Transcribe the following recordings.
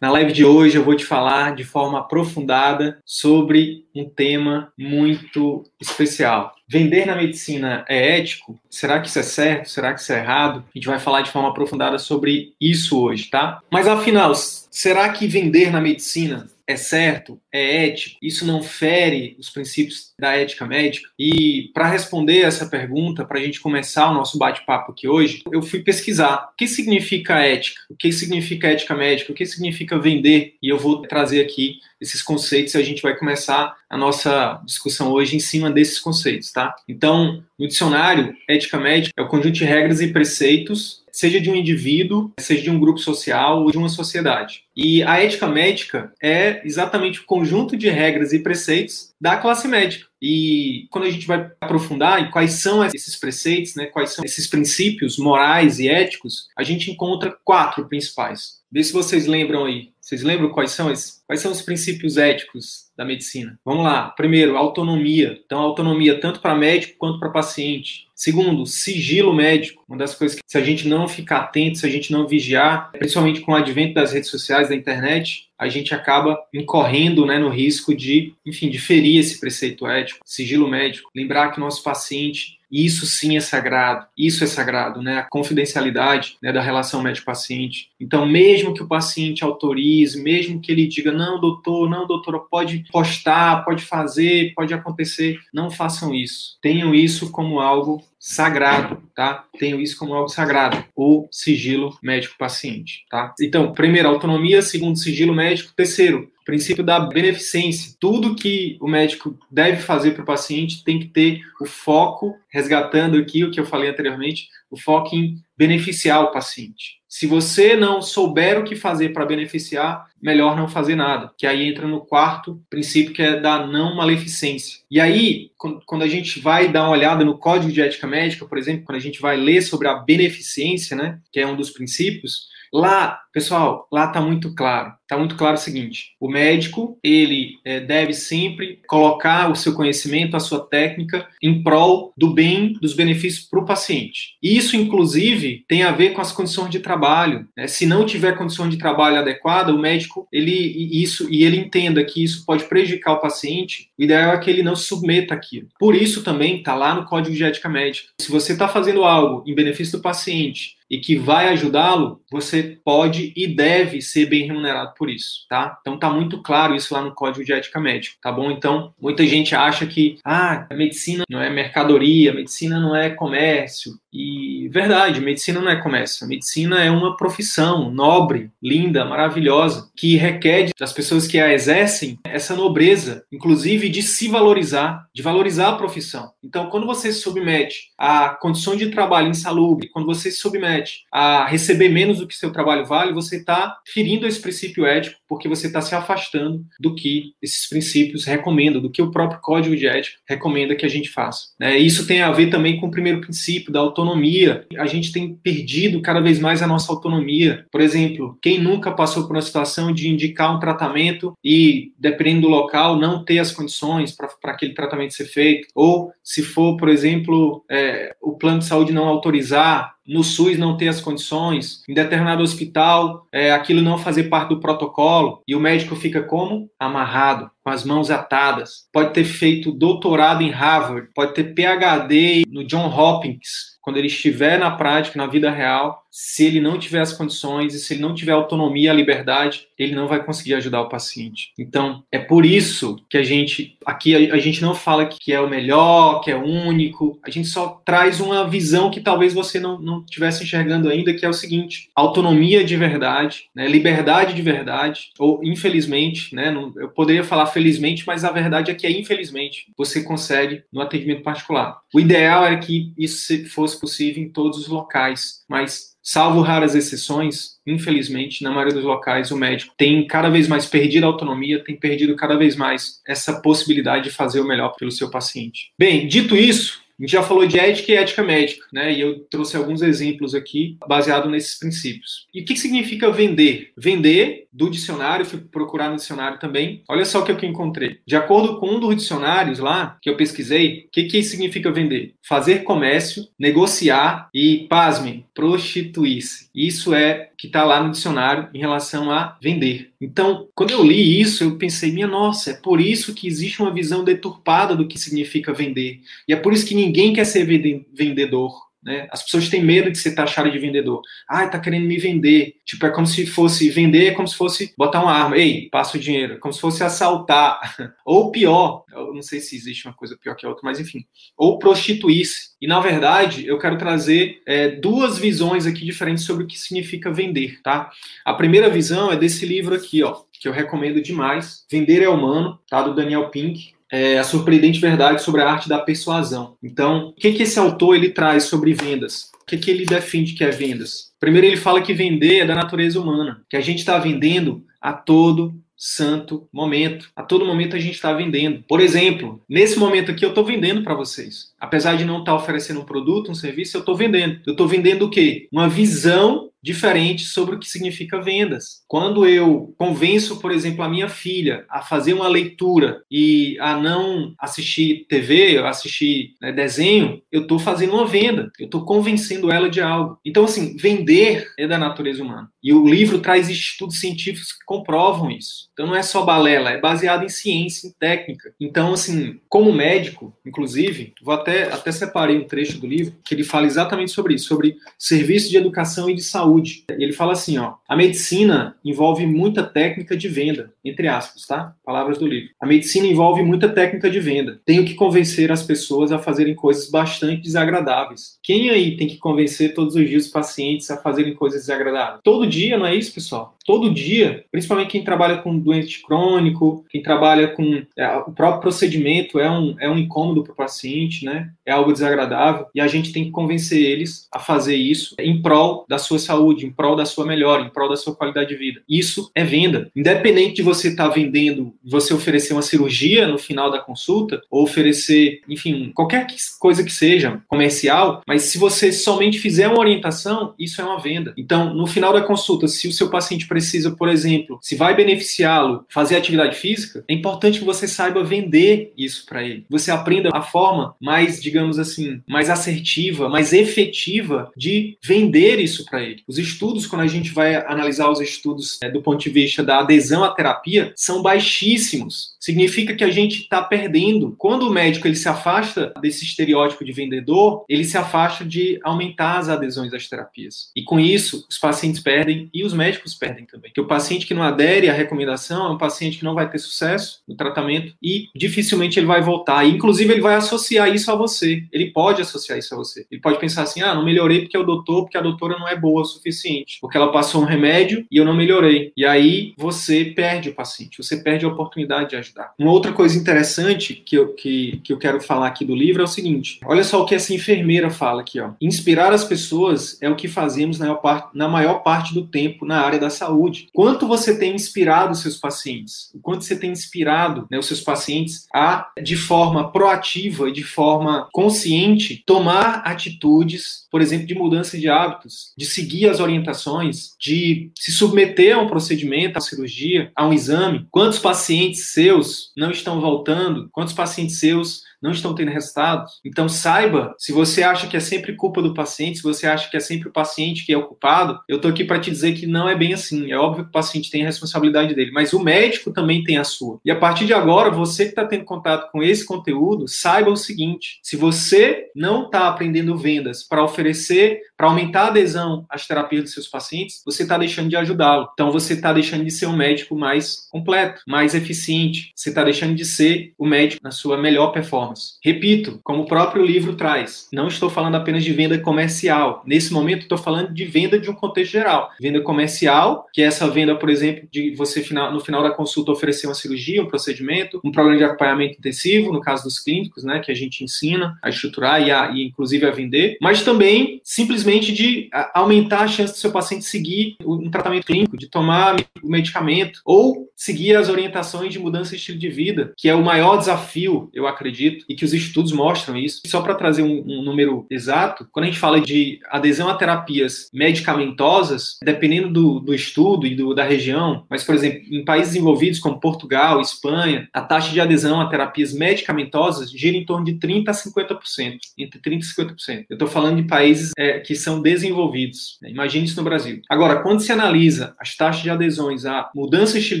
Na live de hoje eu vou te falar de forma aprofundada sobre um tema muito especial. Vender na medicina é ético? Será que isso é certo? Será que isso é errado? A gente vai falar de forma aprofundada sobre isso hoje, tá? Mas afinal, será que vender na medicina é certo, é ético, isso não fere os princípios da ética médica? E para responder essa pergunta, para a gente começar o nosso bate-papo aqui hoje, eu fui pesquisar o que significa ética, o que significa ética médica, o que significa vender, e eu vou trazer aqui esses conceitos e a gente vai começar a nossa discussão hoje em cima desses conceitos, tá? Então, no dicionário, ética médica é o conjunto de regras e preceitos seja de um indivíduo, seja de um grupo social ou de uma sociedade. E a ética médica é exatamente o conjunto de regras e preceitos da classe médica. E quando a gente vai aprofundar em quais são esses preceitos, né, quais são esses princípios morais e éticos, a gente encontra quatro principais. Vê se vocês lembram aí. Vocês lembram quais são, esses, quais são os princípios éticos da medicina? Vamos lá. Primeiro, autonomia. Então, autonomia tanto para médico quanto para paciente. Segundo, sigilo médico. Uma das coisas que, se a gente não ficar atento, se a gente não vigiar, principalmente com o advento das redes sociais, da internet, a gente acaba incorrendo né, no risco de, enfim, de ferir esse preceito ético, sigilo médico. Lembrar que o nosso paciente isso sim é sagrado, isso é sagrado, né? A confidencialidade né, da relação médico-paciente. Então, mesmo que o paciente autorize, mesmo que ele diga, não, doutor, não, doutora, pode postar, pode fazer, pode acontecer, não façam isso. Tenham isso como algo sagrado, tá? Tenho isso como algo sagrado, o sigilo médico-paciente, tá? Então, primeiro, autonomia, segundo, sigilo médico, terceiro, princípio da beneficência. Tudo que o médico deve fazer para o paciente tem que ter o foco, resgatando aqui o que eu falei anteriormente, o foco em beneficiar o paciente. Se você não souber o que fazer para beneficiar, melhor não fazer nada. Que aí entra no quarto princípio, que é da não maleficência. E aí, quando a gente vai dar uma olhada no Código de Ética Médica, por exemplo, quando a gente vai ler sobre a beneficência, né, que é um dos princípios, Lá, pessoal, lá está muito claro. Está muito claro o seguinte: o médico ele é, deve sempre colocar o seu conhecimento, a sua técnica em prol do bem, dos benefícios para o paciente. Isso, inclusive, tem a ver com as condições de trabalho. Né? Se não tiver condição de trabalho adequada, o médico ele isso e ele entenda que isso pode prejudicar o paciente. O ideal é que ele não submeta aquilo. Por isso também está lá no Código de Ética Médica. Se você está fazendo algo em benefício do paciente e que vai ajudá-lo, você pode e deve ser bem remunerado por isso, tá? Então tá muito claro isso lá no Código de Ética Médica, tá bom? Então, muita gente acha que ah, a medicina não é mercadoria, a medicina não é comércio. E verdade, medicina não é comércio. A medicina é uma profissão nobre, linda, maravilhosa, que requer das pessoas que a exercem essa nobreza, inclusive de se valorizar, de valorizar a profissão. Então, quando você se submete a condições de trabalho insalubre, quando você se submete a receber menos do que seu trabalho vale, você está ferindo esse princípio ético, porque você está se afastando do que esses princípios recomendam, do que o próprio Código de Ética recomenda que a gente faça. É, isso tem a ver também com o primeiro princípio da autonomia. A gente tem perdido cada vez mais a nossa autonomia. Por exemplo, quem nunca passou por uma situação de indicar um tratamento e, dependendo do local, não ter as condições para aquele tratamento ser feito? Ou, se for, por exemplo, é, o plano de saúde não autorizar no SUS não ter as condições, em determinado hospital é, aquilo não fazer parte do protocolo, e o médico fica como? Amarrado, com as mãos atadas. Pode ter feito doutorado em Harvard, pode ter PhD no John Hopkins, quando ele estiver na prática, na vida real, se ele não tiver as condições e se ele não tiver autonomia, a liberdade, ele não vai conseguir ajudar o paciente. Então, é por isso que a gente, aqui a, gente não fala que é o melhor, que é único, a gente só traz uma visão que talvez você não, não estivesse enxergando ainda, que é o seguinte, autonomia de verdade, né, liberdade de verdade, ou infelizmente, né, não, eu poderia falar felizmente, mas a verdade é que é infelizmente, você consegue no atendimento particular. O ideal é que isso fosse possível em todos os locais, mas Salvo raras exceções, infelizmente, na maioria dos locais, o médico tem cada vez mais perdido a autonomia, tem perdido cada vez mais essa possibilidade de fazer o melhor pelo seu paciente. Bem, dito isso, gente já falou de ética e ética médica, né? E eu trouxe alguns exemplos aqui baseado nesses princípios. E o que significa vender? Vender do dicionário, fui procurar no dicionário também. Olha só o que eu encontrei. De acordo com um dos dicionários lá que eu pesquisei, o que, que significa vender? Fazer comércio, negociar e, pasmem, prostituir-se. Isso é que está lá no dicionário em relação a vender. Então, quando eu li isso, eu pensei, minha nossa, é por isso que existe uma visão deturpada do que significa vender. E é por isso que ninguém quer ser vendedor. Né? As pessoas têm medo de ser taxado de vendedor. Ah, tá querendo me vender. Tipo, é como se fosse vender, é como se fosse botar uma arma. Ei, passa o dinheiro. É como se fosse assaltar. Ou pior, eu não sei se existe uma coisa pior que a outra, mas enfim. Ou prostituir-se. E na verdade, eu quero trazer é, duas visões aqui diferentes sobre o que significa vender, tá? A primeira visão é desse livro aqui, ó, que eu recomendo demais. Vender é Humano, tá? Do Daniel Pink é, a surpreendente verdade sobre a arte da persuasão. Então, o que, que esse autor ele traz sobre vendas? O que, que ele defende que é vendas? Primeiro, ele fala que vender é da natureza humana, que a gente está vendendo a todo santo momento. A todo momento a gente está vendendo. Por exemplo, nesse momento aqui eu estou vendendo para vocês. Apesar de não estar tá oferecendo um produto, um serviço, eu estou vendendo. Eu estou vendendo o quê? Uma visão diferente sobre o que significa vendas. Quando eu convenço, por exemplo, a minha filha a fazer uma leitura e a não assistir TV, assistir né, desenho, eu estou fazendo uma venda, eu estou convencendo ela de algo. Então, assim, vender é da natureza humana. E o livro traz estudos científicos que comprovam isso. Então, não é só balela, é baseado em ciência, em técnica. Então, assim, como médico, inclusive, vou até, até separei um trecho do livro que ele fala exatamente sobre isso, sobre serviço de educação e de saúde. Ele fala assim, ó, a medicina envolve muita técnica de venda, entre aspas, tá? Palavras do livro. A medicina envolve muita técnica de venda. Tenho que convencer as pessoas a fazerem coisas bastante desagradáveis. Quem aí tem que convencer todos os dias os pacientes a fazerem coisas desagradáveis? Todo dia, não é isso, pessoal? Todo dia, principalmente quem trabalha com doente crônico, quem trabalha com é, o próprio procedimento é um, é um incômodo para o paciente, né? É algo desagradável e a gente tem que convencer eles a fazer isso em prol da sua saúde em prol da sua melhora, em prol da sua qualidade de vida. Isso é venda. Independente de você estar tá vendendo, você oferecer uma cirurgia no final da consulta, ou oferecer, enfim, qualquer coisa que seja comercial, mas se você somente fizer uma orientação, isso é uma venda. Então, no final da consulta, se o seu paciente precisa, por exemplo, se vai beneficiá-lo fazer atividade física, é importante que você saiba vender isso para ele. Você aprenda a forma mais, digamos assim, mais assertiva, mais efetiva de vender isso para ele. Os estudos, quando a gente vai analisar os estudos é, do ponto de vista da adesão à terapia, são baixíssimos. Significa que a gente está perdendo. Quando o médico ele se afasta desse estereótipo de vendedor, ele se afasta de aumentar as adesões às terapias. E com isso, os pacientes perdem e os médicos perdem também. Que o paciente que não adere à recomendação é um paciente que não vai ter sucesso no tratamento e dificilmente ele vai voltar. E, inclusive, ele vai associar isso a você. Ele pode associar isso a você. Ele pode pensar assim: ah, não melhorei porque é o doutor, porque a doutora não é boa o suficiente, porque ela passou um remédio e eu não melhorei. E aí você perde o paciente, você perde a oportunidade de ajudar. Uma outra coisa interessante que eu, que, que eu quero falar aqui do livro é o seguinte: olha só o que essa enfermeira fala aqui, ó. Inspirar as pessoas é o que fazemos na maior parte, na maior parte do tempo na área da saúde. Quanto você tem inspirado os seus pacientes? O quanto você tem inspirado né, os seus pacientes a, de forma proativa e de forma consciente, tomar atitudes, por exemplo, de mudança de hábitos, de seguir as orientações, de se submeter a um procedimento, a cirurgia, a um exame? Quantos pacientes seus não estão voltando? Quantos pacientes seus não estão tendo resultados. Então saiba, se você acha que é sempre culpa do paciente, se você acha que é sempre o paciente que é o culpado, eu tô aqui para te dizer que não é bem assim. É óbvio que o paciente tem a responsabilidade dele, mas o médico também tem a sua. E a partir de agora, você que está tendo contato com esse conteúdo, saiba o seguinte: se você não está aprendendo vendas para oferecer, para aumentar a adesão às terapias dos seus pacientes, você está deixando de ajudá-lo. Então você está deixando de ser um médico mais completo, mais eficiente. Você está deixando de ser o médico na sua melhor performance. Repito, como o próprio livro traz, não estou falando apenas de venda comercial. Nesse momento, estou falando de venda de um contexto geral. Venda comercial, que é essa venda, por exemplo, de você no final da consulta oferecer uma cirurgia, um procedimento, um programa de acompanhamento intensivo, no caso dos clínicos, né, que a gente ensina a estruturar e, a, e inclusive a vender, mas também simplesmente de aumentar a chance do seu paciente seguir um tratamento clínico, de tomar o medicamento ou seguir as orientações de mudança de estilo de vida, que é o maior desafio, eu acredito, e que os estudos mostram isso. Só para trazer um, um, número exato, quando a gente fala de adesão a terapias medicamentosas, dependendo do, do estudo e do, da região, mas, por exemplo, em países desenvolvidos como Portugal, Espanha, a taxa de adesão a terapias medicamentosas gira em torno de 30% a 50%, entre 30% e 50%. Eu estou falando de países é, que são desenvolvidos. Né? Imagine isso no Brasil. Agora, quando se analisa as taxas de adesões a mudança de estilo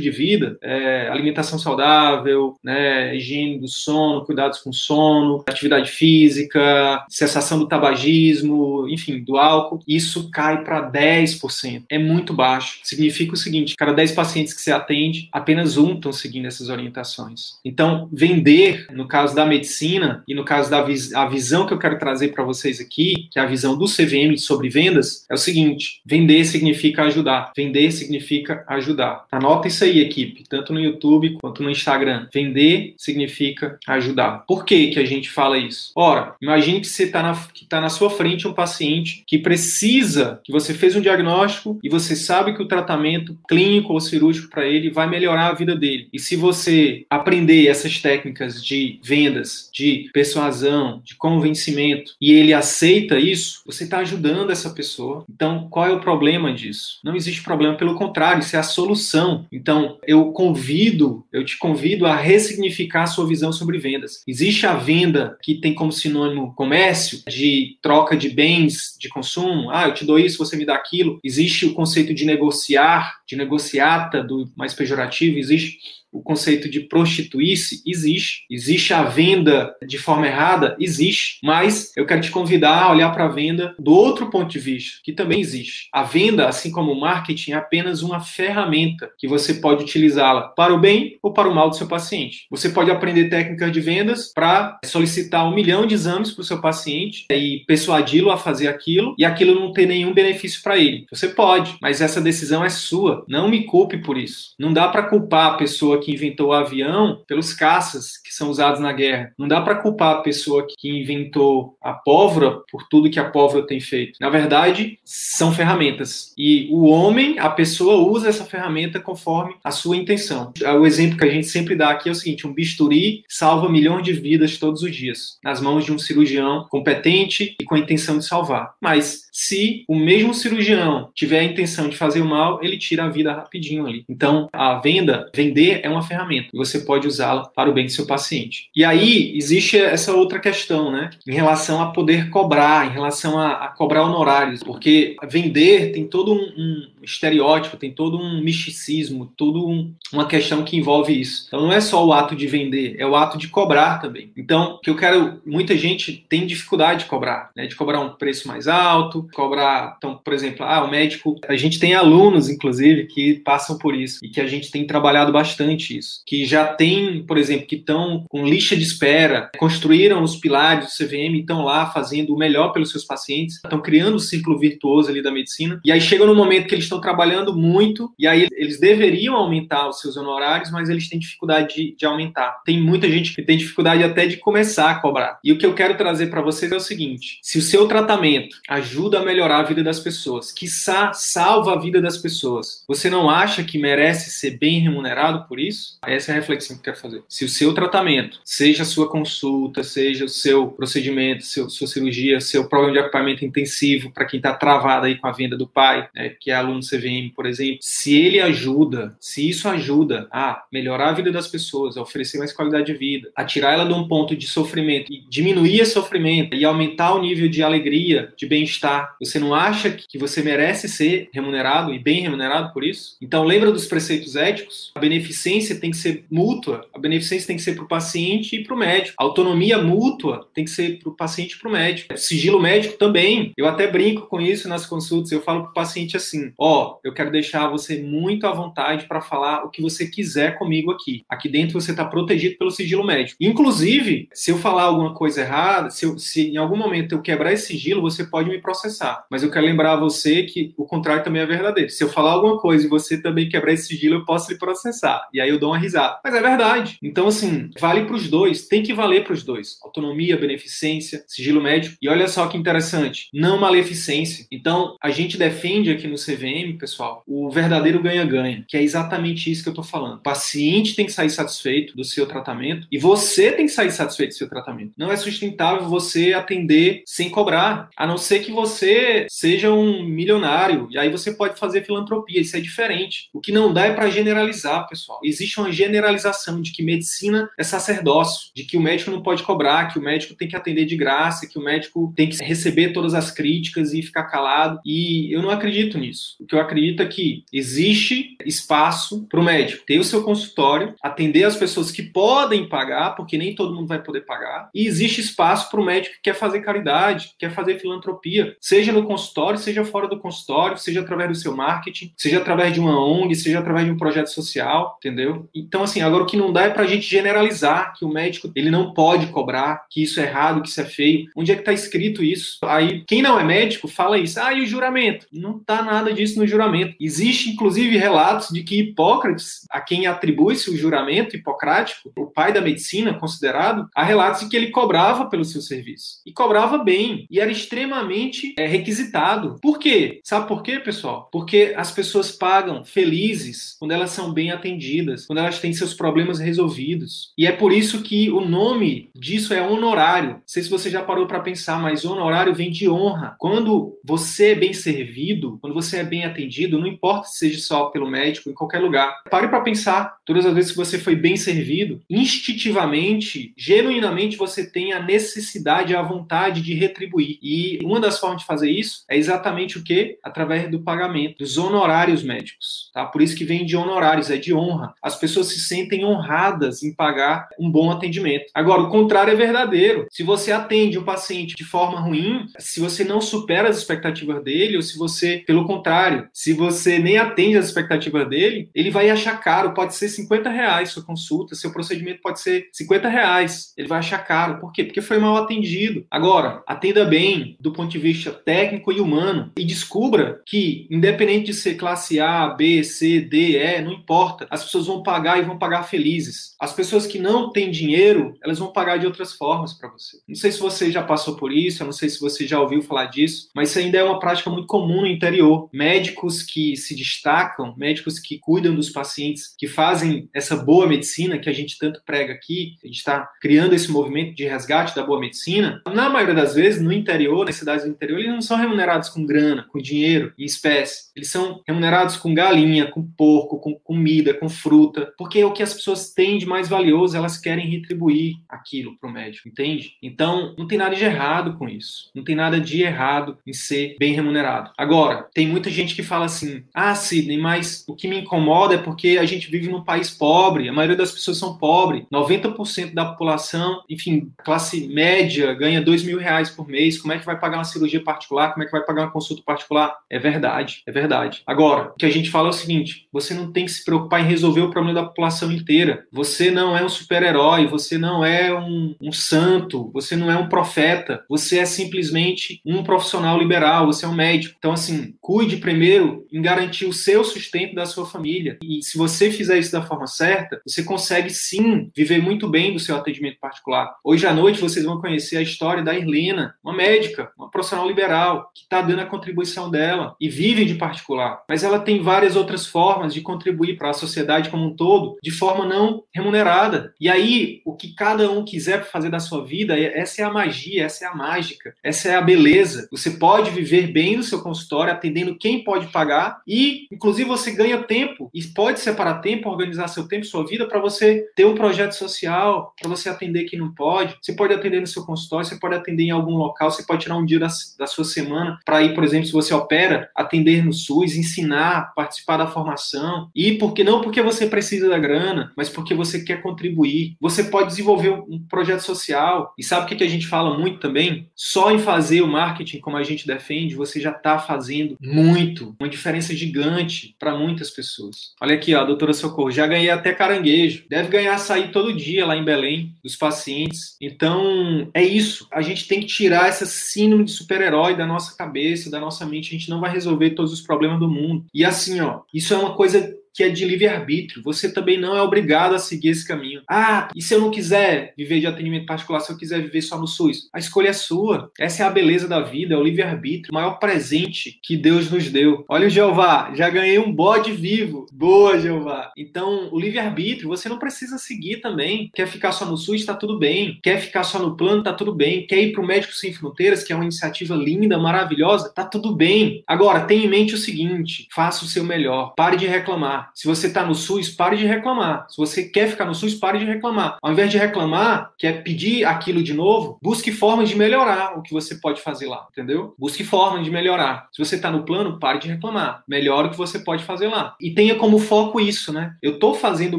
de vida, é, alimentação saudável, né, higiene do sono, cuidados com sono, atividade física, cessação do tabagismo, enfim, do álcool, isso cai para 10%. É muito baixo. Significa o seguinte: cada 10 pacientes que você atende, apenas um estão seguindo essas orientações. Então, vender, no caso da medicina e no caso da vis a visão que eu quero trazer para vocês aqui, que é a visão do CVM sobre vendas, é o seguinte: vender significa ajudar. Vender significa ajudar. Anota isso aí, equipe, tanto no YouTube quanto no Instagram. Vender significa ajudar. Por que, que a gente fala isso? Ora, imagine que você está na, que tá na sua frente um paciente que precisa, que você fez um diagnóstico e você sabe que o tratamento clínico ou cirúrgico para ele vai melhorar a vida dele. E se você aprender essas técnicas de vendas, de persuasão, de convencimento, e ele aceita isso, você está ajudando essa pessoa. Então, qual é o problema disso? Não existe problema, pelo contrário, isso é a solução. Então, eu convido, eu te convido a ressignificar a sua visão sobre vendas. Existe a venda que tem como sinônimo comércio, de troca de bens de consumo. Ah, eu te dou isso, você me dá aquilo. Existe o conceito de negociar, de negociata, do mais pejorativo. Existe o conceito de prostituir-se existe. Existe a venda de forma errada? Existe. Mas eu quero te convidar a olhar para a venda do outro ponto de vista, que também existe. A venda, assim como o marketing, é apenas uma ferramenta que você pode utilizá-la para o bem ou para o mal do seu paciente. Você pode aprender técnicas de vendas para solicitar um milhão de exames para o seu paciente e persuadi-lo a fazer aquilo e aquilo não ter nenhum benefício para ele. Você pode, mas essa decisão é sua. Não me culpe por isso. Não dá para culpar a pessoa que inventou o avião pelos caças que são usados na guerra. Não dá para culpar a pessoa que inventou a pólvora por tudo que a pólvora tem feito. Na verdade, são ferramentas. E o homem, a pessoa usa essa ferramenta conforme a sua intenção. O exemplo que a gente sempre dá aqui é o seguinte: um bisturi salva milhões de vidas todos os dias nas mãos de um cirurgião competente e com a intenção de salvar. Mas se o mesmo cirurgião tiver a intenção de fazer o mal, ele tira a vida rapidinho ali. Então, a venda, vender é uma ferramenta você pode usá-la para o bem do seu paciente. E aí existe essa outra questão, né, em relação a poder cobrar, em relação a, a cobrar honorários, porque vender tem todo um, um estereótipo, tem todo um misticismo, tudo um, uma questão que envolve isso. Então não é só o ato de vender, é o ato de cobrar também. Então, que eu quero, muita gente tem dificuldade de cobrar, né, de cobrar um preço mais alto, cobrar, então, por exemplo, ah, o médico, a gente tem alunos, inclusive, que passam por isso e que a gente tem trabalhado bastante isso, que já tem, por exemplo, que estão com lixa de espera, construíram os pilares do CVM, estão lá fazendo o melhor pelos seus pacientes, estão criando o um ciclo virtuoso ali da medicina, e aí chega no momento que eles estão trabalhando muito, e aí eles deveriam aumentar os seus honorários, mas eles têm dificuldade de, de aumentar. Tem muita gente que tem dificuldade até de começar a cobrar. E o que eu quero trazer para vocês é o seguinte: se o seu tratamento ajuda a melhorar a vida das pessoas, quiçá salva a vida das pessoas, você não acha que merece ser bem remunerado por isso? Essa é a reflexão que eu quero fazer. Se o seu tratamento, seja a sua consulta, seja o seu procedimento, seu, sua cirurgia, seu programa de acompanhamento intensivo para quem está travado aí com a venda do pai, né, que é aluno CVM, por exemplo, se ele ajuda, se isso ajuda a melhorar a vida das pessoas, a oferecer mais qualidade de vida, a tirar ela de um ponto de sofrimento e diminuir esse sofrimento e aumentar o nível de alegria, de bem-estar, você não acha que você merece ser remunerado e bem remunerado por isso? Então lembra dos preceitos éticos? A beneficência tem que ser mútua, a beneficência tem que ser para o paciente e para o médico. A autonomia mútua tem que ser para o paciente e para o médico. Sigilo médico também. Eu até brinco com isso nas consultas. Eu falo para o paciente assim: ó, oh, eu quero deixar você muito à vontade para falar o que você quiser comigo aqui. Aqui dentro você está protegido pelo sigilo médico. Inclusive, se eu falar alguma coisa errada, se, eu, se em algum momento eu quebrar esse sigilo, você pode me processar. Mas eu quero lembrar a você que o contrário também é verdadeiro. Se eu falar alguma coisa e você também quebrar esse sigilo, eu posso lhe processar. E aí eu dou uma risada. Mas é verdade. Então, assim, vale para os dois. Tem que valer para os dois. Autonomia, beneficência, sigilo médico. E olha só que interessante. Não maleficência. Então, a gente defende aqui no CVM, pessoal, o verdadeiro ganha-ganha, que é exatamente isso que eu estou falando. O paciente tem que sair satisfeito do seu tratamento e você tem que sair satisfeito do seu tratamento. Não é sustentável você atender sem cobrar, a não ser que você seja um milionário e aí você pode fazer filantropia. Isso é diferente. O que não dá é para generalizar, pessoal. Existe uma generalização de que medicina é sacerdócio, de que o médico não pode cobrar, que o médico tem que atender de graça, que o médico tem que receber todas as críticas e ficar calado. E eu não acredito nisso. O que eu acredito é que existe espaço para o médico ter o seu consultório, atender as pessoas que podem pagar, porque nem todo mundo vai poder pagar, e existe espaço para o médico que quer fazer caridade, que quer fazer filantropia, seja no consultório, seja fora do consultório, seja através do seu marketing, seja através de uma ONG, seja através de um projeto social, entendeu? Então, assim, agora o que não dá é para a gente generalizar que o médico ele não pode cobrar, que isso é errado, que isso é feio. Onde é que está escrito isso? Aí, quem não é médico fala isso. Ah, e o juramento? Não tá nada disso no juramento. Existe, inclusive, relatos de que Hipócrates, a quem atribui-se o juramento hipocrático, o pai da medicina considerado, há relatos de que ele cobrava pelo seu serviço. E cobrava bem. E era extremamente é, requisitado. Por quê? Sabe por quê, pessoal? Porque as pessoas pagam felizes quando elas são bem atendidas, quando elas têm seus problemas resolvidos. E é por isso que o nome disso é honorário. Não sei se você já parou para pensar, mas honorário vem de honra. Quando você é bem servido, quando você é bem atendido, não importa se seja só pelo médico, em qualquer lugar. Pare para pensar, todas as vezes que você foi bem servido, instintivamente, genuinamente você tem a necessidade, a vontade de retribuir. E uma das formas de fazer isso é exatamente o que? Através do pagamento, dos honorários médicos. Tá? Por isso que vem de honorários, é de honra. As pessoas se sentem honradas em pagar um bom atendimento. Agora, o contrário é verdadeiro. Se você atende um paciente de forma ruim, se você não supera as expectativas dele, ou se você, pelo contrário, se você nem atende as expectativas dele, ele vai achar caro. Pode ser 50 reais sua consulta, seu procedimento pode ser 50 reais. Ele vai achar caro. Por quê? Porque foi mal atendido. Agora, atenda bem do ponto de vista técnico e humano e descubra que, independente de ser classe A, B, C, D, E, não importa, as pessoas vão pagar e vão pagar felizes. As pessoas que não têm dinheiro, elas vão pagar de outras formas para você. Não sei se você já passou por isso, eu não sei se você já ouviu falar disso, mas isso ainda é uma prática muito comum no interior. Médicos que se destacam, médicos que cuidam dos pacientes, que fazem essa boa medicina que a gente tanto prega aqui, a gente está criando esse movimento de resgate da boa medicina. Na maioria das vezes, no interior, nas cidades do interior, eles não são remunerados com grana, com dinheiro, em espécie. Eles são remunerados com galinha, com porco, com comida, com fruta, porque é o que as pessoas têm de mais valioso, elas querem retribuir aquilo para o médico, entende? Então, não tem nada de errado com isso. Não tem nada de errado em ser bem remunerado. Agora, tem muita gente que fala assim: ah, Sidney, mas o que me incomoda é porque a gente vive num país pobre, a maioria das pessoas são pobres, 90% da população, enfim, classe média, ganha 2 mil reais por mês. Como é que vai pagar uma cirurgia particular? Como é que vai pagar uma consulta particular? É verdade, é verdade. Agora, o que a gente fala é o seguinte: você não tem que se preocupar em resolver o problema da população inteira. Você não é um super-herói, você não é um, um santo, você não é um profeta, você é simplesmente um profissional liberal, você é um médico. Então, assim, cuide primeiro em garantir o seu sustento da sua família. E se você fizer isso da forma certa, você consegue sim viver muito bem do seu atendimento particular. Hoje à noite vocês vão conhecer a história da Irlena, uma médica, uma profissional liberal, que está dando a contribuição dela e vive de particular. Mas ela tem várias outras formas de contribuir para a sociedade como um todo de forma não remunerada. E aí, o que cada um quiser fazer da sua vida, essa é a magia, essa é a mágica, essa é a beleza. Você pode viver bem no seu consultório, atendendo quem pode pode pagar e, inclusive, você ganha tempo e pode separar tempo, organizar seu tempo, sua vida para você ter um projeto social, para você atender quem não pode. Você pode atender no seu consultório, você pode atender em algum local, você pode tirar um dia da, da sua semana para ir, por exemplo, se você opera, atender no SUS, ensinar, participar da formação. E porque não porque você precisa da grana, mas porque você quer contribuir. Você pode desenvolver um projeto social. E sabe o que a gente fala muito também? Só em fazer o marketing como a gente defende, você já está fazendo muito, uma diferença gigante para muitas pessoas. Olha aqui, ó, doutora Socorro, já ganhei até caranguejo. Deve ganhar açaí todo dia lá em Belém, dos pacientes. Então, é isso. A gente tem que tirar essa síndrome de super-herói da nossa cabeça, da nossa mente. A gente não vai resolver todos os problemas do mundo. E assim, ó, isso é uma coisa que é de livre-arbítrio. Você também não é obrigado a seguir esse caminho. Ah, e se eu não quiser viver de atendimento particular, se eu quiser viver só no SUS? A escolha é sua. Essa é a beleza da vida, é o livre-arbítrio, o maior presente que Deus nos deu. Olha o Jeová, já ganhei um bode vivo. Boa, Jeová. Então, o livre-arbítrio, você não precisa seguir também. Quer ficar só no SUS, está tudo bem. Quer ficar só no plano, está tudo bem. Quer ir para o Médico Sem Fronteiras, que é uma iniciativa linda, maravilhosa, está tudo bem. Agora, tenha em mente o seguinte: faça o seu melhor. Pare de reclamar. Se você está no SUS, pare de reclamar. Se você quer ficar no SUS, pare de reclamar. Ao invés de reclamar, quer pedir aquilo de novo, busque formas de melhorar o que você pode fazer lá, entendeu? Busque formas de melhorar. Se você está no plano, pare de reclamar. Melhore o que você pode fazer lá. E tenha como foco isso, né? Eu estou fazendo o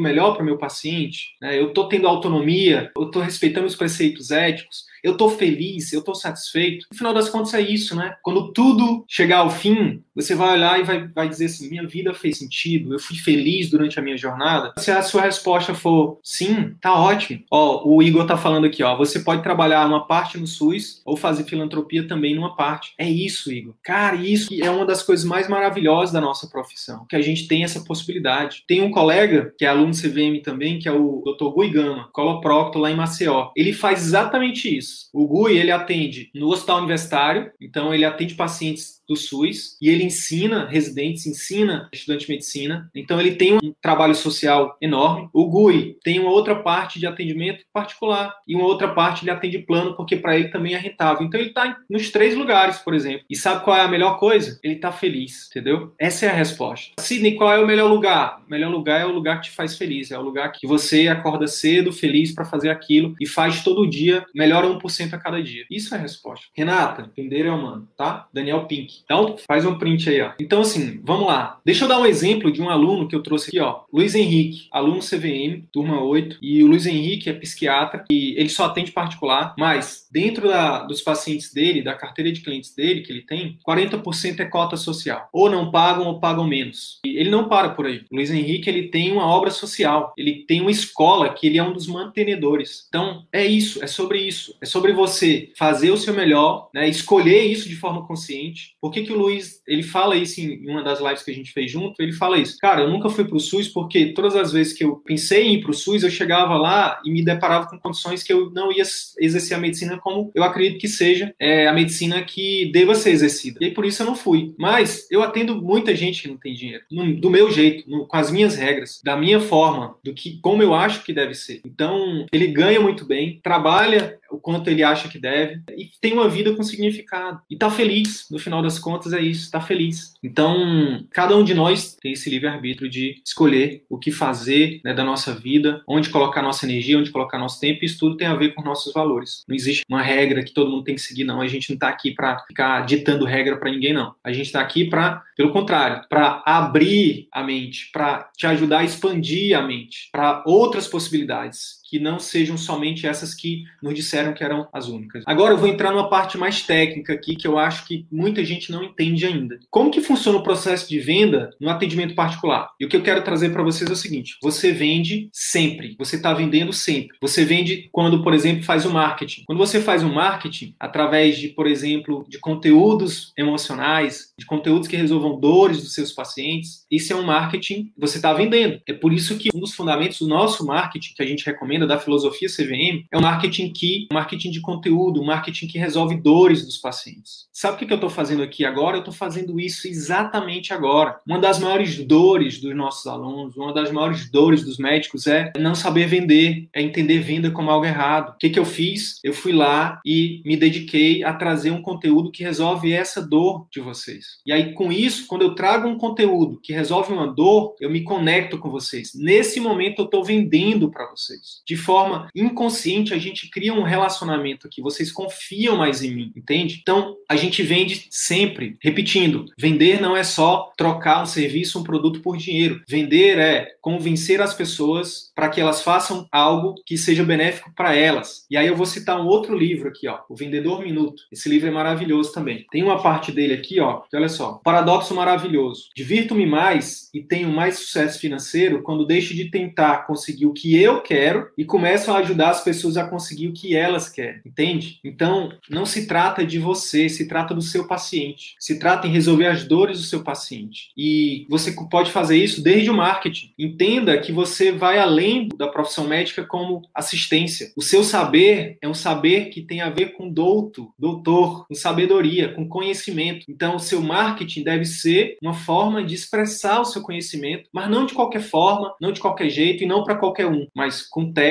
melhor para o meu paciente, né? eu estou tendo autonomia, eu estou respeitando os preceitos éticos, eu estou feliz, eu estou satisfeito. No final das contas é isso, né? Quando tudo chegar ao fim, você vai olhar e vai, vai dizer assim: minha vida fez sentido, eu fui feliz durante a minha jornada. Se a sua resposta for sim, tá ótimo. Ó, o Igor tá falando aqui, ó, você pode trabalhar uma parte no SUS ou fazer filantropia também numa parte. É isso, Igor. Cara, isso é uma das coisas mais maravilhosas da nossa profissão, que a gente tem essa possibilidade. Tem um colega que é aluno CVM também, que é o Dr. Gui Gama, coloprocto lá em Maceió. Ele faz exatamente isso. O Gui, ele atende no hospital universitário, então ele atende pacientes do SUS e ele ensina residentes, ensina estudante de medicina. Então ele tem um trabalho social enorme. O GUI tem uma outra parte de atendimento particular e uma outra parte ele atende plano porque para ele também é rentável. Então ele está nos três lugares, por exemplo. E sabe qual é a melhor coisa? Ele está feliz, entendeu? Essa é a resposta. Sidney, qual é o melhor lugar? O melhor lugar é o lugar que te faz feliz, é o lugar que você acorda cedo, feliz para fazer aquilo e faz todo dia, melhora 1% a cada dia. Isso é a resposta. Renata, entender é humano, tá? Daniel Pink. Então, faz um print aí, ó. Então, assim, vamos lá. Deixa eu dar um exemplo de um aluno que eu trouxe aqui, ó. Luiz Henrique, aluno CVM, turma 8. E o Luiz Henrique é psiquiatra e ele só atende particular, mas dentro da, dos pacientes dele, da carteira de clientes dele que ele tem, 40% é cota social. Ou não pagam ou pagam menos. E ele não para por aí. O Luiz Henrique, ele tem uma obra social. Ele tem uma escola que ele é um dos mantenedores. Então, é isso. É sobre isso. É sobre você fazer o seu melhor, né? Escolher isso de forma consciente por que, que o Luiz, ele fala isso em uma das lives que a gente fez junto, ele fala isso. Cara, eu nunca fui pro SUS porque todas as vezes que eu pensei em ir pro SUS, eu chegava lá e me deparava com condições que eu não ia exercer a medicina como eu acredito que seja é, a medicina que deva ser exercida. E aí, por isso eu não fui. Mas eu atendo muita gente que não tem dinheiro. No, do meu jeito, no, com as minhas regras, da minha forma, do que como eu acho que deve ser. Então, ele ganha muito bem, trabalha o quanto ele acha que deve e tem uma vida com significado. E tá feliz no final das contas é isso tá feliz. Então cada um de nós tem esse livre arbítrio de escolher o que fazer né, da nossa vida onde colocar nossa energia onde colocar nosso tempo e isso tudo tem a ver com nossos valores. Não existe uma regra que todo mundo tem que seguir não. A gente não tá aqui para ficar ditando regra para ninguém não. A gente tá aqui para pelo contrário para abrir a mente para te ajudar a expandir a mente para outras possibilidades que não sejam somente essas que nos disseram que eram as únicas. Agora eu vou entrar numa parte mais técnica aqui que eu acho que muita gente não entende ainda. Como que funciona o processo de venda no atendimento particular? E o que eu quero trazer para vocês é o seguinte: você vende sempre, você está vendendo sempre. Você vende quando, por exemplo, faz o marketing. Quando você faz o marketing através de, por exemplo, de conteúdos emocionais, de conteúdos que resolvam dores dos seus pacientes, isso é um marketing você está vendendo. É por isso que um dos fundamentos do nosso marketing que a gente recomenda recomenda da filosofia CVM é o marketing que, marketing de conteúdo, marketing que resolve dores dos pacientes. Sabe o que eu estou fazendo aqui agora? Eu estou fazendo isso exatamente agora. Uma das maiores dores dos nossos alunos, uma das maiores dores dos médicos é não saber vender, é entender venda como algo errado. O que, que eu fiz? Eu fui lá e me dediquei a trazer um conteúdo que resolve essa dor de vocês. E aí, com isso, quando eu trago um conteúdo que resolve uma dor, eu me conecto com vocês. Nesse momento, eu estou vendendo para vocês. De forma inconsciente, a gente cria um relacionamento aqui. Vocês confiam mais em mim, entende? Então, a gente vende sempre. Repetindo, vender não é só trocar um serviço, um produto por dinheiro. Vender é convencer as pessoas para que elas façam algo que seja benéfico para elas. E aí eu vou citar um outro livro aqui, ó, O Vendedor Minuto. Esse livro é maravilhoso também. Tem uma parte dele aqui, ó, que olha só, paradoxo maravilhoso. Divirto-me mais e tenho mais sucesso financeiro quando deixo de tentar conseguir o que eu quero e começo a ajudar as pessoas a conseguir o que elas querem, entende? Então, não se trata de você, se trata do seu paciente. Se trata em resolver as dores do seu paciente. E você pode fazer isso desde o marketing. Entenda que você vai além da profissão médica como assistência. O seu saber é um saber que tem a ver com douto, doutor, com sabedoria, com conhecimento. Então, o seu marketing deve ser uma forma de expressar o seu conhecimento, mas não de qualquer forma, não de qualquer jeito e não para qualquer um, mas com técnica,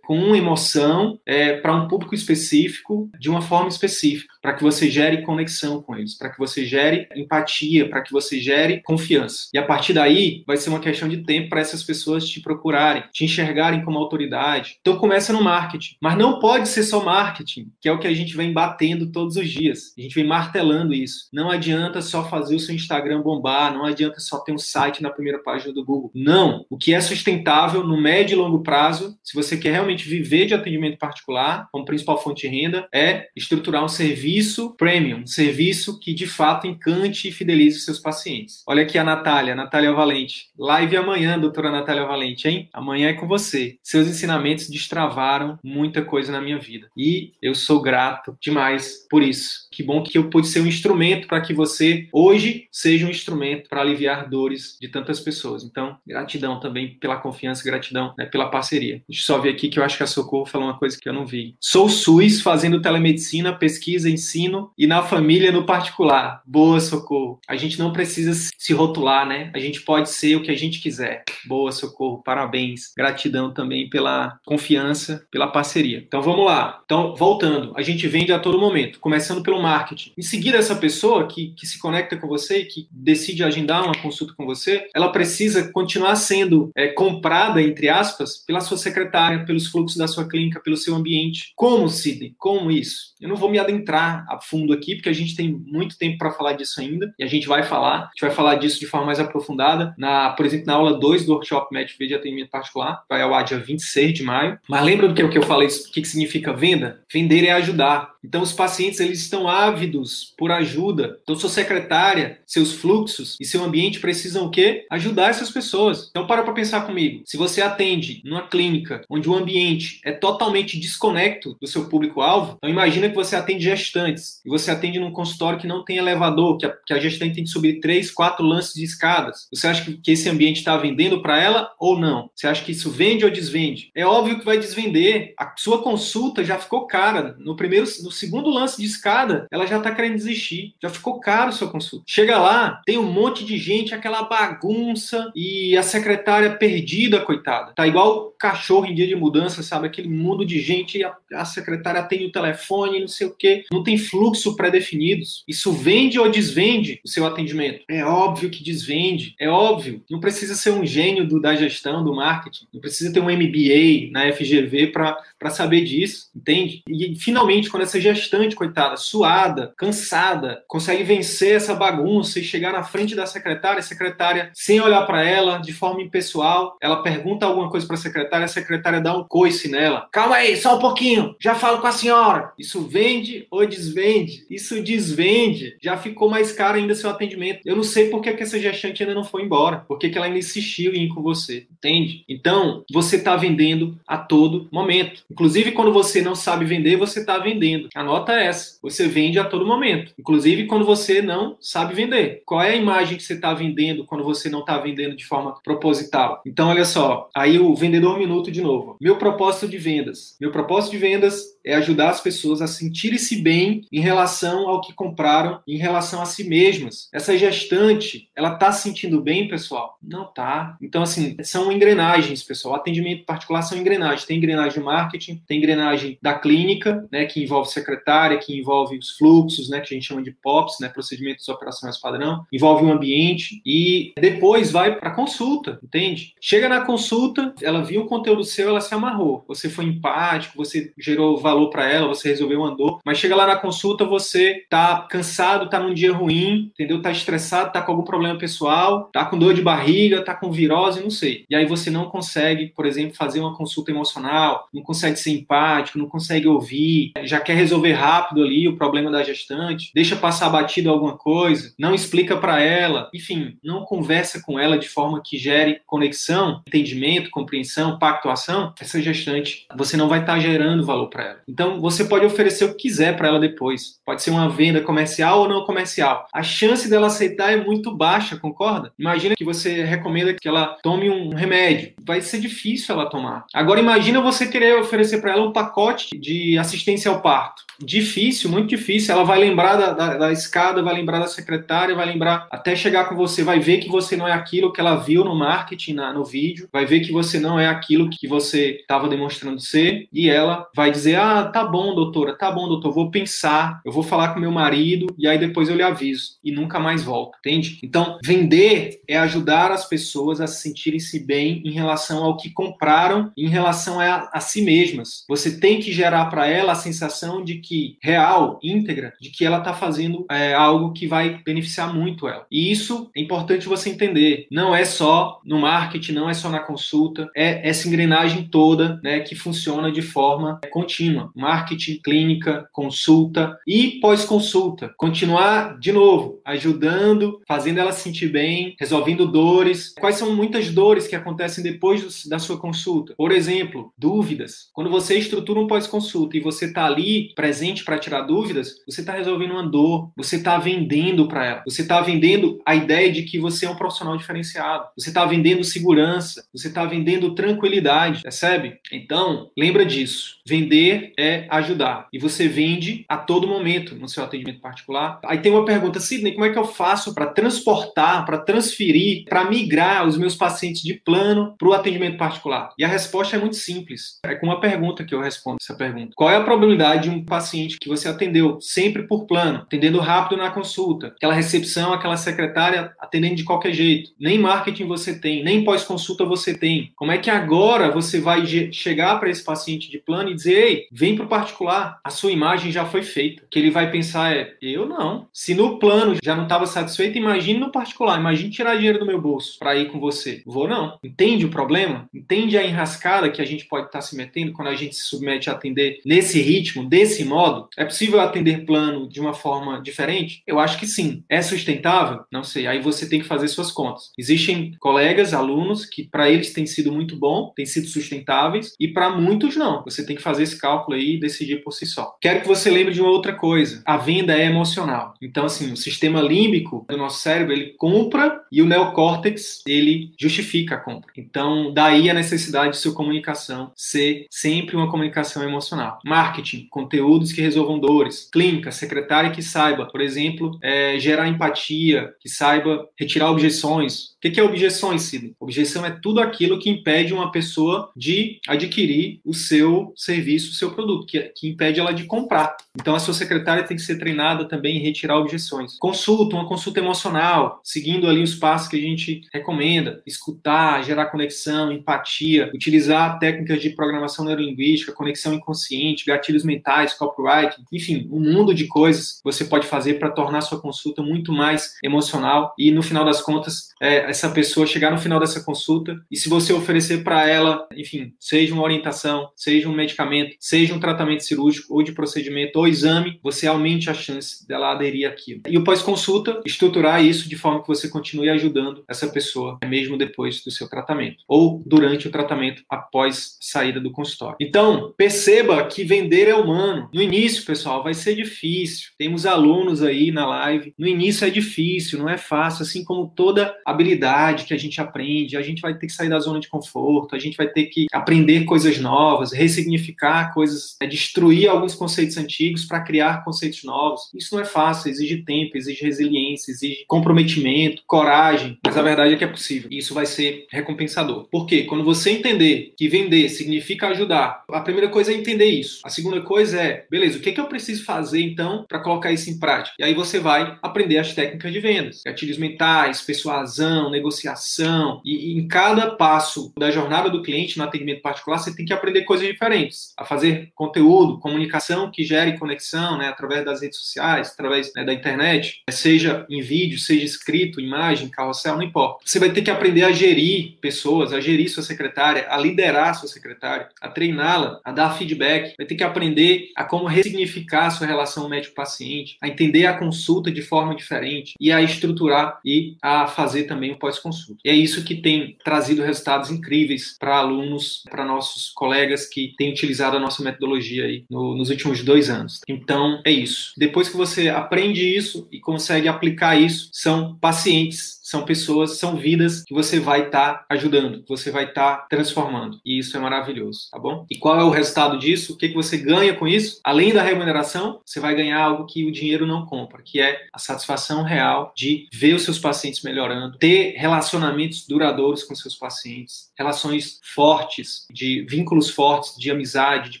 com emoção, é, para um público específico, de uma forma específica, para que você gere conexão com eles, para que você gere empatia, para que você gere confiança. E a partir daí, vai ser uma questão de tempo para essas pessoas te procurarem, te enxergarem como autoridade. Então, começa no marketing. Mas não pode ser só marketing, que é o que a gente vem batendo todos os dias. A gente vem martelando isso. Não adianta só fazer o seu Instagram bombar, não adianta só ter um site na primeira página do Google. Não. O que é sustentável no médio e longo prazo, se você quer realmente viver de atendimento particular, como principal fonte de renda, é estruturar um serviço premium, um serviço que de fato encante e fidelize os seus pacientes. Olha aqui a Natália, Natália Valente. Live amanhã, doutora Natália Valente, hein? Amanhã é com você. Seus ensinamentos destravaram muita coisa na minha vida. E eu sou grato demais por isso. Que bom que eu pude ser um instrumento para que você hoje seja um instrumento para aliviar dores de tantas pessoas. Então, gratidão também pela confiança, gratidão né, pela parceria. Deixa eu só ver aqui que eu acho que a Socorro falou uma coisa que eu não vi. Sou SUS fazendo telemedicina, pesquisa, ensino e na família no particular. Boa, Socorro. A gente não precisa se rotular, né? A gente pode ser o que a gente quiser. Boa, Socorro. Parabéns. Gratidão também pela confiança, pela parceria. Então vamos lá. Então, voltando, a gente vende a todo momento, começando pelo marketing. Em seguida, essa pessoa que, que se conecta com você que decide agendar uma consulta com você, ela precisa continuar sendo é, comprada, entre aspas, pela sua secretária, pelos fluxos da sua clínica, pelo seu ambiente. Como, Sidney? Como isso? Eu não vou me adentrar a fundo aqui, porque a gente tem muito tempo para falar disso ainda, e a gente vai falar. A gente vai falar disso de forma mais aprofundada, na, por exemplo, na aula 2 do workshop Médico de Atendimento Particular, vai ao ar dia 26 de maio. Mas lembra do que, que eu falei, o que, que significa venda? Vender é ajudar. Então, os pacientes eles estão ávidos por ajuda. Então, sua secretária, seus fluxos e seu ambiente precisam o quê? Ajudar essas pessoas. Então, para para pensar comigo. Se você atende numa clínica onde o ambiente é totalmente desconecto do seu público-alvo, então imagina que você atende gestantes e você atende num consultório que não tem elevador, que a, que a gestante tem que subir três, quatro lances de escadas. Você acha que, que esse ambiente está vendendo para ela ou não? Você acha que isso vende ou desvende? É óbvio que vai desvender. A sua consulta já ficou cara. No primeiro, no segundo lance de escada, ela já está querendo desistir. Já ficou caro a sua consulta. Chega lá, tem um monte de gente, aquela bagunça e a secretária perdida, coitada. Tá igual cachorro em dia de mudança, sabe? Aquele mundo de gente a, a secretária tem o telefone, não sei o quê. Não tem fluxo pré-definidos. Isso vende ou desvende o seu atendimento? É óbvio que desvende. É óbvio. Não precisa ser um gênio do, da gestão, do marketing. Não precisa ter um MBA na FGV para saber disso, entende? E finalmente, quando essa gestante, coitada, suada, cansada, consegue vencer essa bagunça e chegar na frente da secretária, a secretária, sem olhar para ela, de forma impessoal, ela pergunta alguma coisa para a secretária, a secretária dá um coice nela. Calma aí, só um pouquinho, já falo com a senhora. Isso vende ou desvende? Isso desvende. Já ficou mais caro ainda seu atendimento. Eu não sei por que, que essa gestante ainda não foi embora, por que, que ela ainda insistiu em ir com você, entende? Então, você está vendendo a todo momento. Inclusive, quando você não sabe vender, você está vendendo. A nota é essa. Você vende a todo momento. Inclusive, quando você não sabe vender. Qual é a imagem que você está vendendo quando você não está vendendo de forma proposital? Então, olha só. Aí o vendedor minuto de novo. Meu propósito de vendas. Meu propósito de vendas é ajudar as pessoas a sentirem-se bem em relação ao que compraram, em relação a si mesmas. Essa gestante, ela tá se sentindo bem, pessoal? Não tá. Então, assim, são engrenagens, pessoal. Atendimento particular são engrenagens. Tem engrenagem de marketing, tem engrenagem da clínica, né, que envolve secretária, que envolve os fluxos, né, que a gente chama de POPs, né, procedimentos operacionais padrão, envolve o ambiente e depois vai para consulta, entende? Chega na consulta, ela viu o conteúdo seu, ela se amarrou. Você foi empático, você gerou valor para ela, você resolveu uma dor, mas chega lá na consulta, você tá cansado, tá num dia ruim, entendeu? Tá estressado, tá com algum problema pessoal, tá com dor de barriga, tá com virose, não sei. E aí você não consegue, por exemplo, fazer uma consulta emocional, não consegue ser empático, não consegue ouvir, já quer resolver rápido ali o problema da gestante, deixa passar batido alguma coisa, não explica para ela, enfim, não conversa com ela de forma que gere conexão, entendimento, compreensão, pactuação, essa gestante, você não vai estar tá gerando valor para ela. Então, você pode oferecer o que quiser para ela depois. Pode ser uma venda comercial ou não comercial. A chance dela aceitar é muito baixa, concorda? Imagina que você recomenda que ela tome um remédio. Vai ser difícil ela tomar. Agora, imagina você querer oferecer para ela um pacote de assistência ao parto. Difícil, muito difícil. Ela vai lembrar da, da, da, escada, vai lembrar da secretária, vai lembrar até chegar com você, vai ver que você não é aquilo que ela viu no marketing, na, no vídeo, vai ver que você não é aquilo que você estava demonstrando ser, e ela vai dizer: Ah, tá bom, doutora, tá bom, doutor, vou pensar, eu vou falar com meu marido e aí depois eu lhe aviso. E nunca mais volta, entende? Então, vender é ajudar as pessoas a se sentirem-se bem em relação ao que compraram, em relação a, a si mesmas. Você tem que gerar para ela a sensação de que que real, íntegra, de que ela está fazendo é, algo que vai beneficiar muito ela. E isso é importante você entender. Não é só no marketing, não é só na consulta, é essa engrenagem toda, né, que funciona de forma contínua. Marketing, clínica, consulta e pós-consulta. Continuar de novo, ajudando, fazendo ela se sentir bem, resolvendo dores. Quais são muitas dores que acontecem depois da sua consulta? Por exemplo, dúvidas. Quando você estrutura um pós-consulta e você está ali presente para tirar dúvidas, você está resolvendo uma dor, você está vendendo para ela, você está vendendo a ideia de que você é um profissional diferenciado, você está vendendo segurança, você está vendendo tranquilidade, percebe? Então, lembra disso. Vender é ajudar. E você vende a todo momento no seu atendimento particular. Aí tem uma pergunta, Sidney, como é que eu faço para transportar, para transferir, para migrar os meus pacientes de plano para o atendimento particular? E a resposta é muito simples. É com uma pergunta que eu respondo essa pergunta. Qual é a probabilidade de um paciente que você atendeu sempre por plano, atendendo rápido na consulta, aquela recepção, aquela secretária atendendo de qualquer jeito. Nem marketing você tem, nem pós-consulta você tem. Como é que agora você vai chegar para esse paciente de plano e dizer, ei, vem para o particular, a sua imagem já foi feita. O que ele vai pensar é, eu não. Se no plano já não estava satisfeito, imagine no particular, imagine tirar dinheiro do meu bolso para ir com você. Vou não. Entende o problema? Entende a enrascada que a gente pode estar tá se metendo quando a gente se submete a atender nesse ritmo, desse modo? É possível atender plano de uma forma diferente? Eu acho que sim. É sustentável? Não sei. Aí você tem que fazer suas contas. Existem colegas, alunos, que para eles tem sido muito bom, tem sido sustentáveis, e para muitos não. Você tem que fazer esse cálculo aí e decidir por si só. Quero que você lembre de uma outra coisa. A venda é emocional. Então, assim, o sistema límbico do nosso cérebro, ele compra e o neocórtex, ele justifica a compra. Então, daí a necessidade de sua comunicação ser sempre uma comunicação emocional. Marketing, conteúdos que resolvam dores. Clínica, secretária que saiba, por exemplo, é, gerar empatia, que saiba retirar objeções, o que é objeções, Sidney? Objeção é tudo aquilo que impede uma pessoa de adquirir o seu serviço, o seu produto, que, que impede ela de comprar. Então, a sua secretária tem que ser treinada também em retirar objeções. Consulta, uma consulta emocional, seguindo ali os passos que a gente recomenda. Escutar, gerar conexão, empatia, utilizar técnicas de programação neurolinguística, conexão inconsciente, gatilhos mentais, copywriting, enfim, um mundo de coisas você pode fazer para tornar sua consulta muito mais emocional e, no final das contas, é, essa pessoa chegar no final dessa consulta e se você oferecer para ela, enfim, seja uma orientação, seja um medicamento, seja um tratamento cirúrgico ou de procedimento ou exame, você aumente a chance dela aderir àquilo. E o pós-consulta, estruturar isso de forma que você continue ajudando essa pessoa, mesmo depois do seu tratamento ou durante o tratamento após saída do consultório. Então, perceba que vender é humano. No início, pessoal, vai ser difícil. Temos alunos aí na live. No início é difícil, não é fácil, assim como toda habilidade habilidade que a gente aprende, a gente vai ter que sair da zona de conforto, a gente vai ter que aprender coisas novas, ressignificar coisas vezes, é destruir alguns conceitos antigos para criar conceitos novos. Isso não é fácil, exige tempo, exige resiliência, exige comprometimento, coragem, mas a verdade é que é possível. E isso vai ser recompensador. Por quê? Quando você entender que vender significa ajudar, a primeira coisa é entender isso. A segunda coisa é, beleza, o que, é que eu preciso fazer então para colocar isso em prática? E aí você vai aprender as técnicas de vendas, gatilhos mentais, persuasão, negociação, e em cada passo da jornada do cliente no atendimento particular, você tem que aprender coisas diferentes, a fazer conteúdo, comunicação que gere conexão, né, através das redes sociais, através né, da internet, seja em vídeo, seja escrito, imagem, carrossel, não importa. Você vai ter que aprender a gerir pessoas, a gerir sua secretária, a liderar sua secretária, a treiná-la, a dar feedback, vai ter que aprender a como ressignificar a sua relação médico-paciente, a entender a consulta de forma diferente e a estruturar e a fazer também o pós-consulta. E é isso que tem trazido resultados incríveis para alunos, para nossos colegas que têm utilizado a nossa metodologia aí no, nos últimos dois anos. Então, é isso. Depois que você aprende isso e consegue aplicar isso, são pacientes são pessoas, são vidas que você vai estar tá ajudando, que você vai estar tá transformando. E isso é maravilhoso, tá bom? E qual é o resultado disso? O que, que você ganha com isso? Além da remuneração, você vai ganhar algo que o dinheiro não compra, que é a satisfação real de ver os seus pacientes melhorando, ter relacionamentos duradouros com seus pacientes, relações fortes, de vínculos fortes, de amizade, de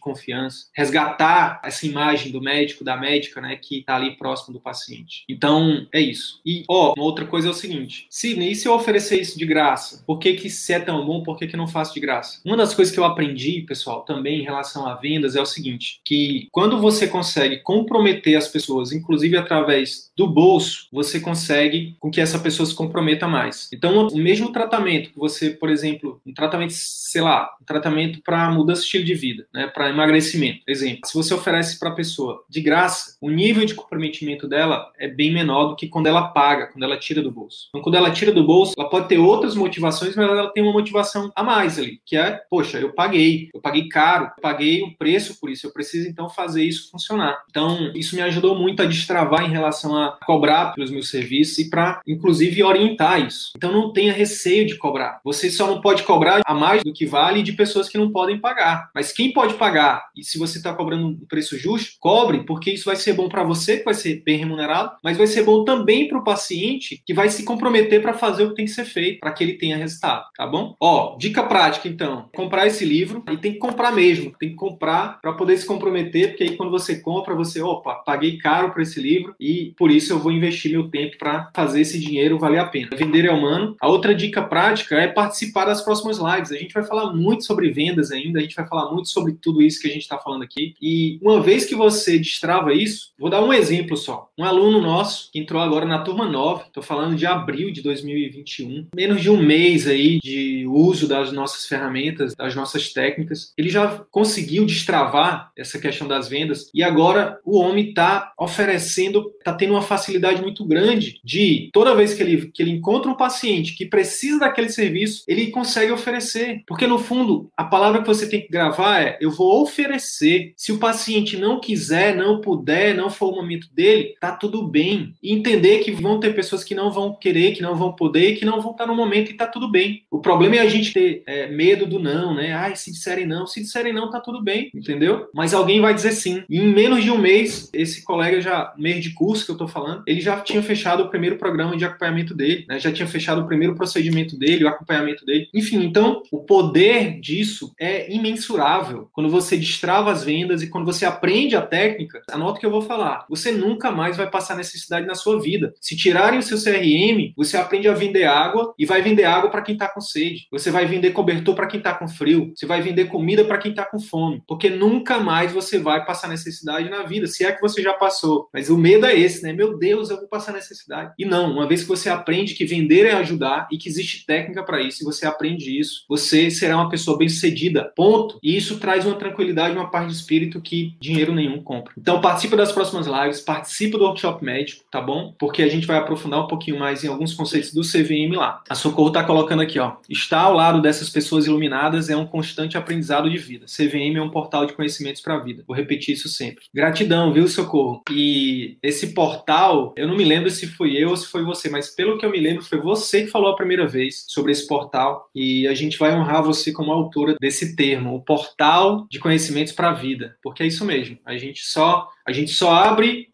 confiança, resgatar essa imagem do médico, da médica, né, que está ali próximo do paciente. Então, é isso. E, ó, uma outra coisa é o seguinte, Sidney, e se eu oferecer isso de graça? Por que, que se é tão bom, por que, que não faço de graça? Uma das coisas que eu aprendi, pessoal, também em relação a vendas é o seguinte, que quando você consegue comprometer as pessoas, inclusive através do bolso, você consegue com que essa pessoa se comprometa mais. Então, o mesmo tratamento que você, por exemplo, um tratamento, sei lá, um tratamento para mudança de estilo de vida, né, para emagrecimento, exemplo. Se você oferece para a pessoa de graça, o nível de comprometimento dela é bem menor do que quando ela paga, quando ela tira do bolso. Então, quando ela tira do bolso, ela pode ter outras motivações, mas ela tem uma motivação a mais ali, que é, poxa, eu paguei, eu paguei caro, eu paguei um preço por isso, eu preciso então fazer isso funcionar. Então, isso me ajudou muito a destravar em relação a cobrar pelos meus serviços e para, inclusive, orientar isso. Então, não tenha receio de cobrar. Você só não pode cobrar a mais do que vale de pessoas que não podem pagar. Mas quem pode pagar, e se você está cobrando um preço justo, cobre, porque isso vai ser bom para você, que vai ser bem remunerado, mas vai ser bom também para o paciente, que vai se comprometer comprometer para fazer o que tem que ser feito para que ele tenha resultado, tá bom? Ó, dica prática então, comprar esse livro e tem que comprar mesmo, tem que comprar para poder se comprometer, porque aí quando você compra, você, opa, paguei caro para esse livro e por isso eu vou investir meu tempo para fazer esse dinheiro valer a pena. Vender é humano. A outra dica prática é participar das próximas lives. A gente vai falar muito sobre vendas ainda, a gente vai falar muito sobre tudo isso que a gente está falando aqui. E uma vez que você destrava isso, vou dar um exemplo só. Um aluno nosso que entrou agora na turma 9, estou falando de abril de 2021, menos de um mês aí de uso das nossas ferramentas, das nossas técnicas, ele já conseguiu destravar essa questão das vendas e agora o homem está oferecendo, está tendo uma facilidade muito grande de toda vez que ele, que ele encontra um paciente que precisa daquele serviço, ele consegue oferecer. Porque no fundo, a palavra que você tem que gravar é: eu vou oferecer. Se o paciente não quiser, não puder, não for o momento dele, tá tudo bem. E entender que vão ter pessoas que não vão querer que não vão poder, que não vão estar no momento e tá tudo bem. O problema é a gente ter é, medo do não, né? Ai, se disserem não, se disserem não, tá tudo bem, entendeu? Mas alguém vai dizer sim. E em menos de um mês, esse colega já, mês de curso que eu tô falando, ele já tinha fechado o primeiro programa de acompanhamento dele, né? Já tinha fechado o primeiro procedimento dele, o acompanhamento dele. Enfim, então, o poder disso é imensurável. Quando você destrava as vendas e quando você aprende a técnica, anota o que eu vou falar. Você nunca mais vai passar necessidade na sua vida. Se tirarem o seu CRM, você aprende a vender água e vai vender água para quem está com sede. Você vai vender cobertor para quem está com frio. Você vai vender comida para quem está com fome. Porque nunca mais você vai passar necessidade na vida, se é que você já passou. Mas o medo é esse, né? Meu Deus, eu vou passar necessidade. E não, uma vez que você aprende que vender é ajudar e que existe técnica para isso, e você aprende isso, você será uma pessoa bem-sucedida. Ponto. E isso traz uma tranquilidade, uma paz de espírito que dinheiro nenhum compra. Então participa das próximas lives, participa do workshop médico, tá bom? Porque a gente vai aprofundar um pouquinho mais em alguns alguns conceitos do CVM lá. A Socorro está colocando aqui, ó. Estar ao lado dessas pessoas iluminadas é um constante aprendizado de vida. CVM é um portal de conhecimentos para a vida. Vou repetir isso sempre. Gratidão, viu, Socorro? E esse portal, eu não me lembro se foi eu ou se foi você, mas pelo que eu me lembro, foi você que falou a primeira vez sobre esse portal. E a gente vai honrar você como autora desse termo, o portal de conhecimentos para a vida. Porque é isso mesmo. A gente só, a gente só abre,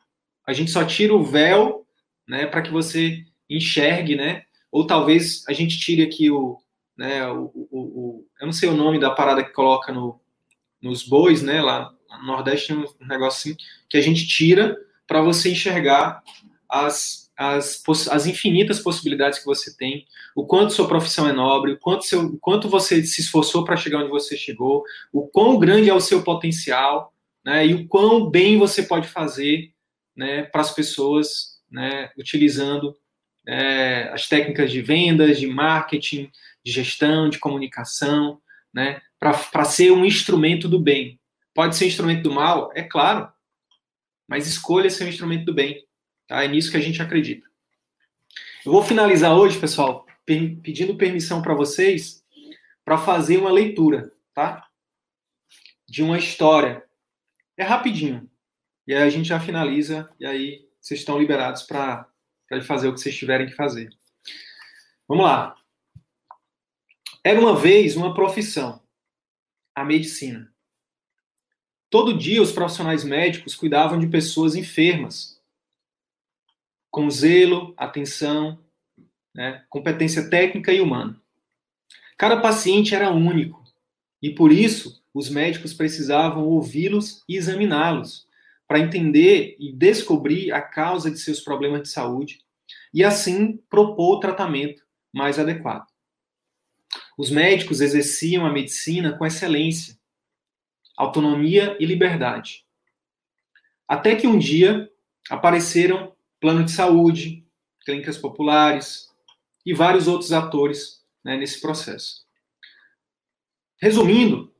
a gente só tira o véu né, para que você enxergue, né? Ou talvez a gente tire aqui o, né, o, o, o, eu não sei o nome da parada que coloca no, nos bois, né? Lá no Nordeste tem um negócio assim que a gente tira para você enxergar as, as, as infinitas possibilidades que você tem, o quanto sua profissão é nobre, o quanto, seu, o quanto você se esforçou para chegar onde você chegou, o quão grande é o seu potencial, né? E o quão bem você pode fazer, né? Para as pessoas né, utilizando é, as técnicas de vendas, de marketing, de gestão, de comunicação, né, para ser um instrumento do bem. Pode ser um instrumento do mal? É claro, mas escolha ser um instrumento do bem. Tá? É nisso que a gente acredita. Eu vou finalizar hoje, pessoal, pedindo permissão para vocês para fazer uma leitura, tá? De uma história. É rapidinho. E aí a gente já finaliza e aí vocês estão liberados para fazer o que vocês tiverem que fazer. Vamos lá. Era uma vez uma profissão, a medicina. Todo dia os profissionais médicos cuidavam de pessoas enfermas, com zelo, atenção, né, competência técnica e humana. Cada paciente era único e por isso os médicos precisavam ouvi-los e examiná-los para entender e descobrir a causa de seus problemas de saúde e assim propor o tratamento mais adequado. Os médicos exerciam a medicina com excelência, autonomia e liberdade. Até que um dia apareceram plano de saúde, clínicas populares e vários outros atores né, nesse processo. Resumindo,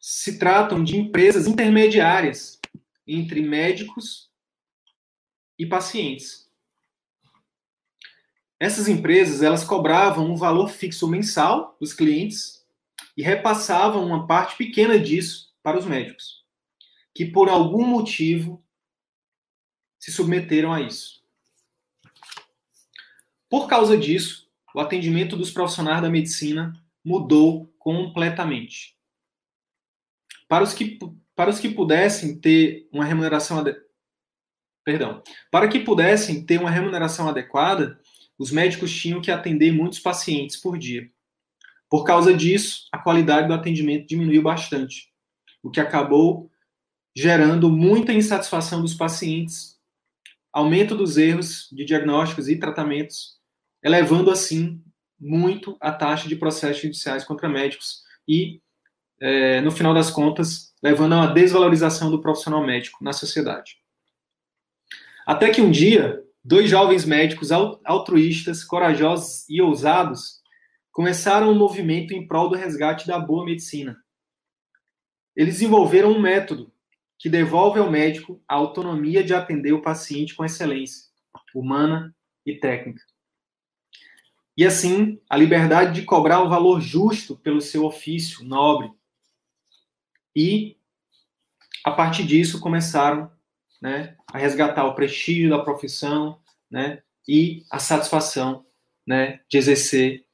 se tratam de empresas intermediárias entre médicos e pacientes. Essas empresas, elas cobravam um valor fixo mensal dos clientes e repassavam uma parte pequena disso para os médicos, que por algum motivo se submeteram a isso. Por causa disso, o atendimento dos profissionais da medicina mudou completamente. Para os que para os que pudessem ter uma remuneração ade... perdão, para que pudessem ter uma remuneração adequada, os médicos tinham que atender muitos pacientes por dia. Por causa disso, a qualidade do atendimento diminuiu bastante, o que acabou gerando muita insatisfação dos pacientes, aumento dos erros de diagnósticos e tratamentos, elevando assim muito a taxa de processos judiciais contra médicos e, é, no final das contas, levando a uma desvalorização do profissional médico na sociedade. Até que um dia, dois jovens médicos altruístas, corajosos e ousados começaram um movimento em prol do resgate da boa medicina. Eles desenvolveram um método que devolve ao médico a autonomia de atender o paciente com excelência humana e técnica. E assim, a liberdade de cobrar o valor justo pelo seu ofício nobre e a partir disso começaram né, a resgatar o prestígio da profissão né, e a satisfação né, de exercer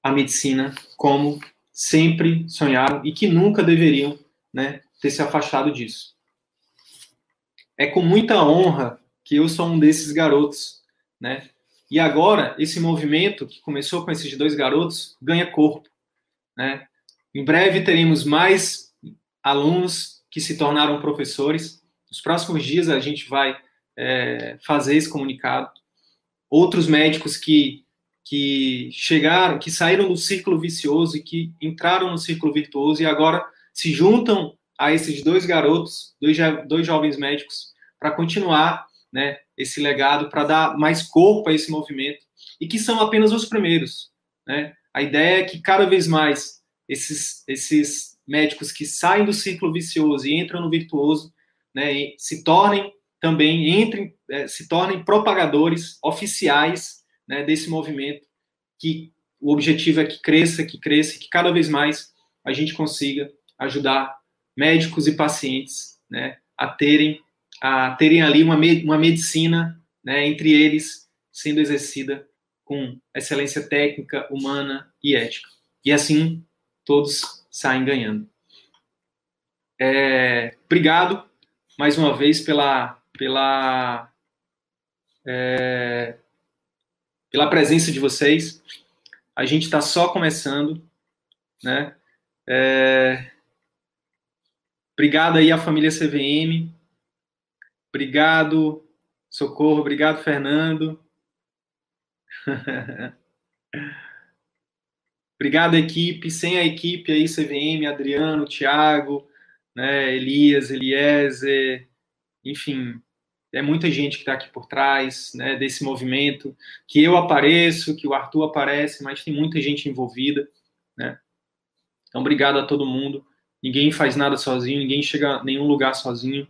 a medicina como sempre sonharam e que nunca deveriam né, ter se afastado disso. É com muita honra que eu sou um desses garotos, né? E agora esse movimento que começou com esses dois garotos ganha corpo, né? Em breve teremos mais alunos que se tornaram professores. Nos próximos dias a gente vai é, fazer esse comunicado. Outros médicos que, que chegaram, que saíram do círculo vicioso e que entraram no círculo virtuoso e agora se juntam a esses dois garotos, dois, dois jovens médicos, para continuar né, esse legado, para dar mais corpo a esse movimento, e que são apenas os primeiros. Né? A ideia é que cada vez mais esses, esses médicos que saem do círculo vicioso e entram no virtuoso, né, se tornem também entrem, é, se tornem propagadores oficiais né, desse movimento que o objetivo é que cresça, que cresça, que cada vez mais a gente consiga ajudar médicos e pacientes né, a terem a terem ali uma, uma medicina né, entre eles sendo exercida com excelência técnica, humana e ética. E assim todos saem ganhando. É, obrigado mais uma vez pela, pela, é, pela presença de vocês. A gente está só começando, né? É, obrigado aí à família CVM. Obrigado, Socorro. Obrigado, Fernando. obrigado, equipe. Sem a equipe aí, CVM, Adriano, Thiago, né, Elias, Eliezer, enfim, é muita gente que está aqui por trás né, desse movimento, que eu apareço, que o Arthur aparece, mas tem muita gente envolvida. Né? Então, obrigado a todo mundo. Ninguém faz nada sozinho, ninguém chega a nenhum lugar sozinho.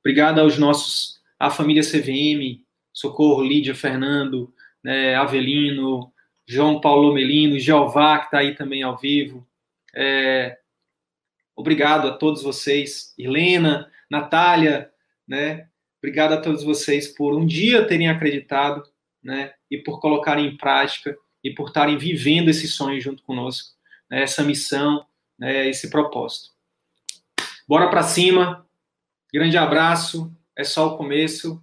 Obrigado aos nossos, à família CVM, Socorro, Lídia, Fernando, né, Avelino, João Paulo Melino, Jeová, que está aí também ao vivo. É, obrigado a todos vocês, Helena, Natália, né? Obrigado a todos vocês por um dia terem acreditado, né? E por colocarem em prática e por estarem vivendo esse sonho junto conosco, né, essa missão, né, esse propósito. Bora para cima. Grande abraço. É só o começo.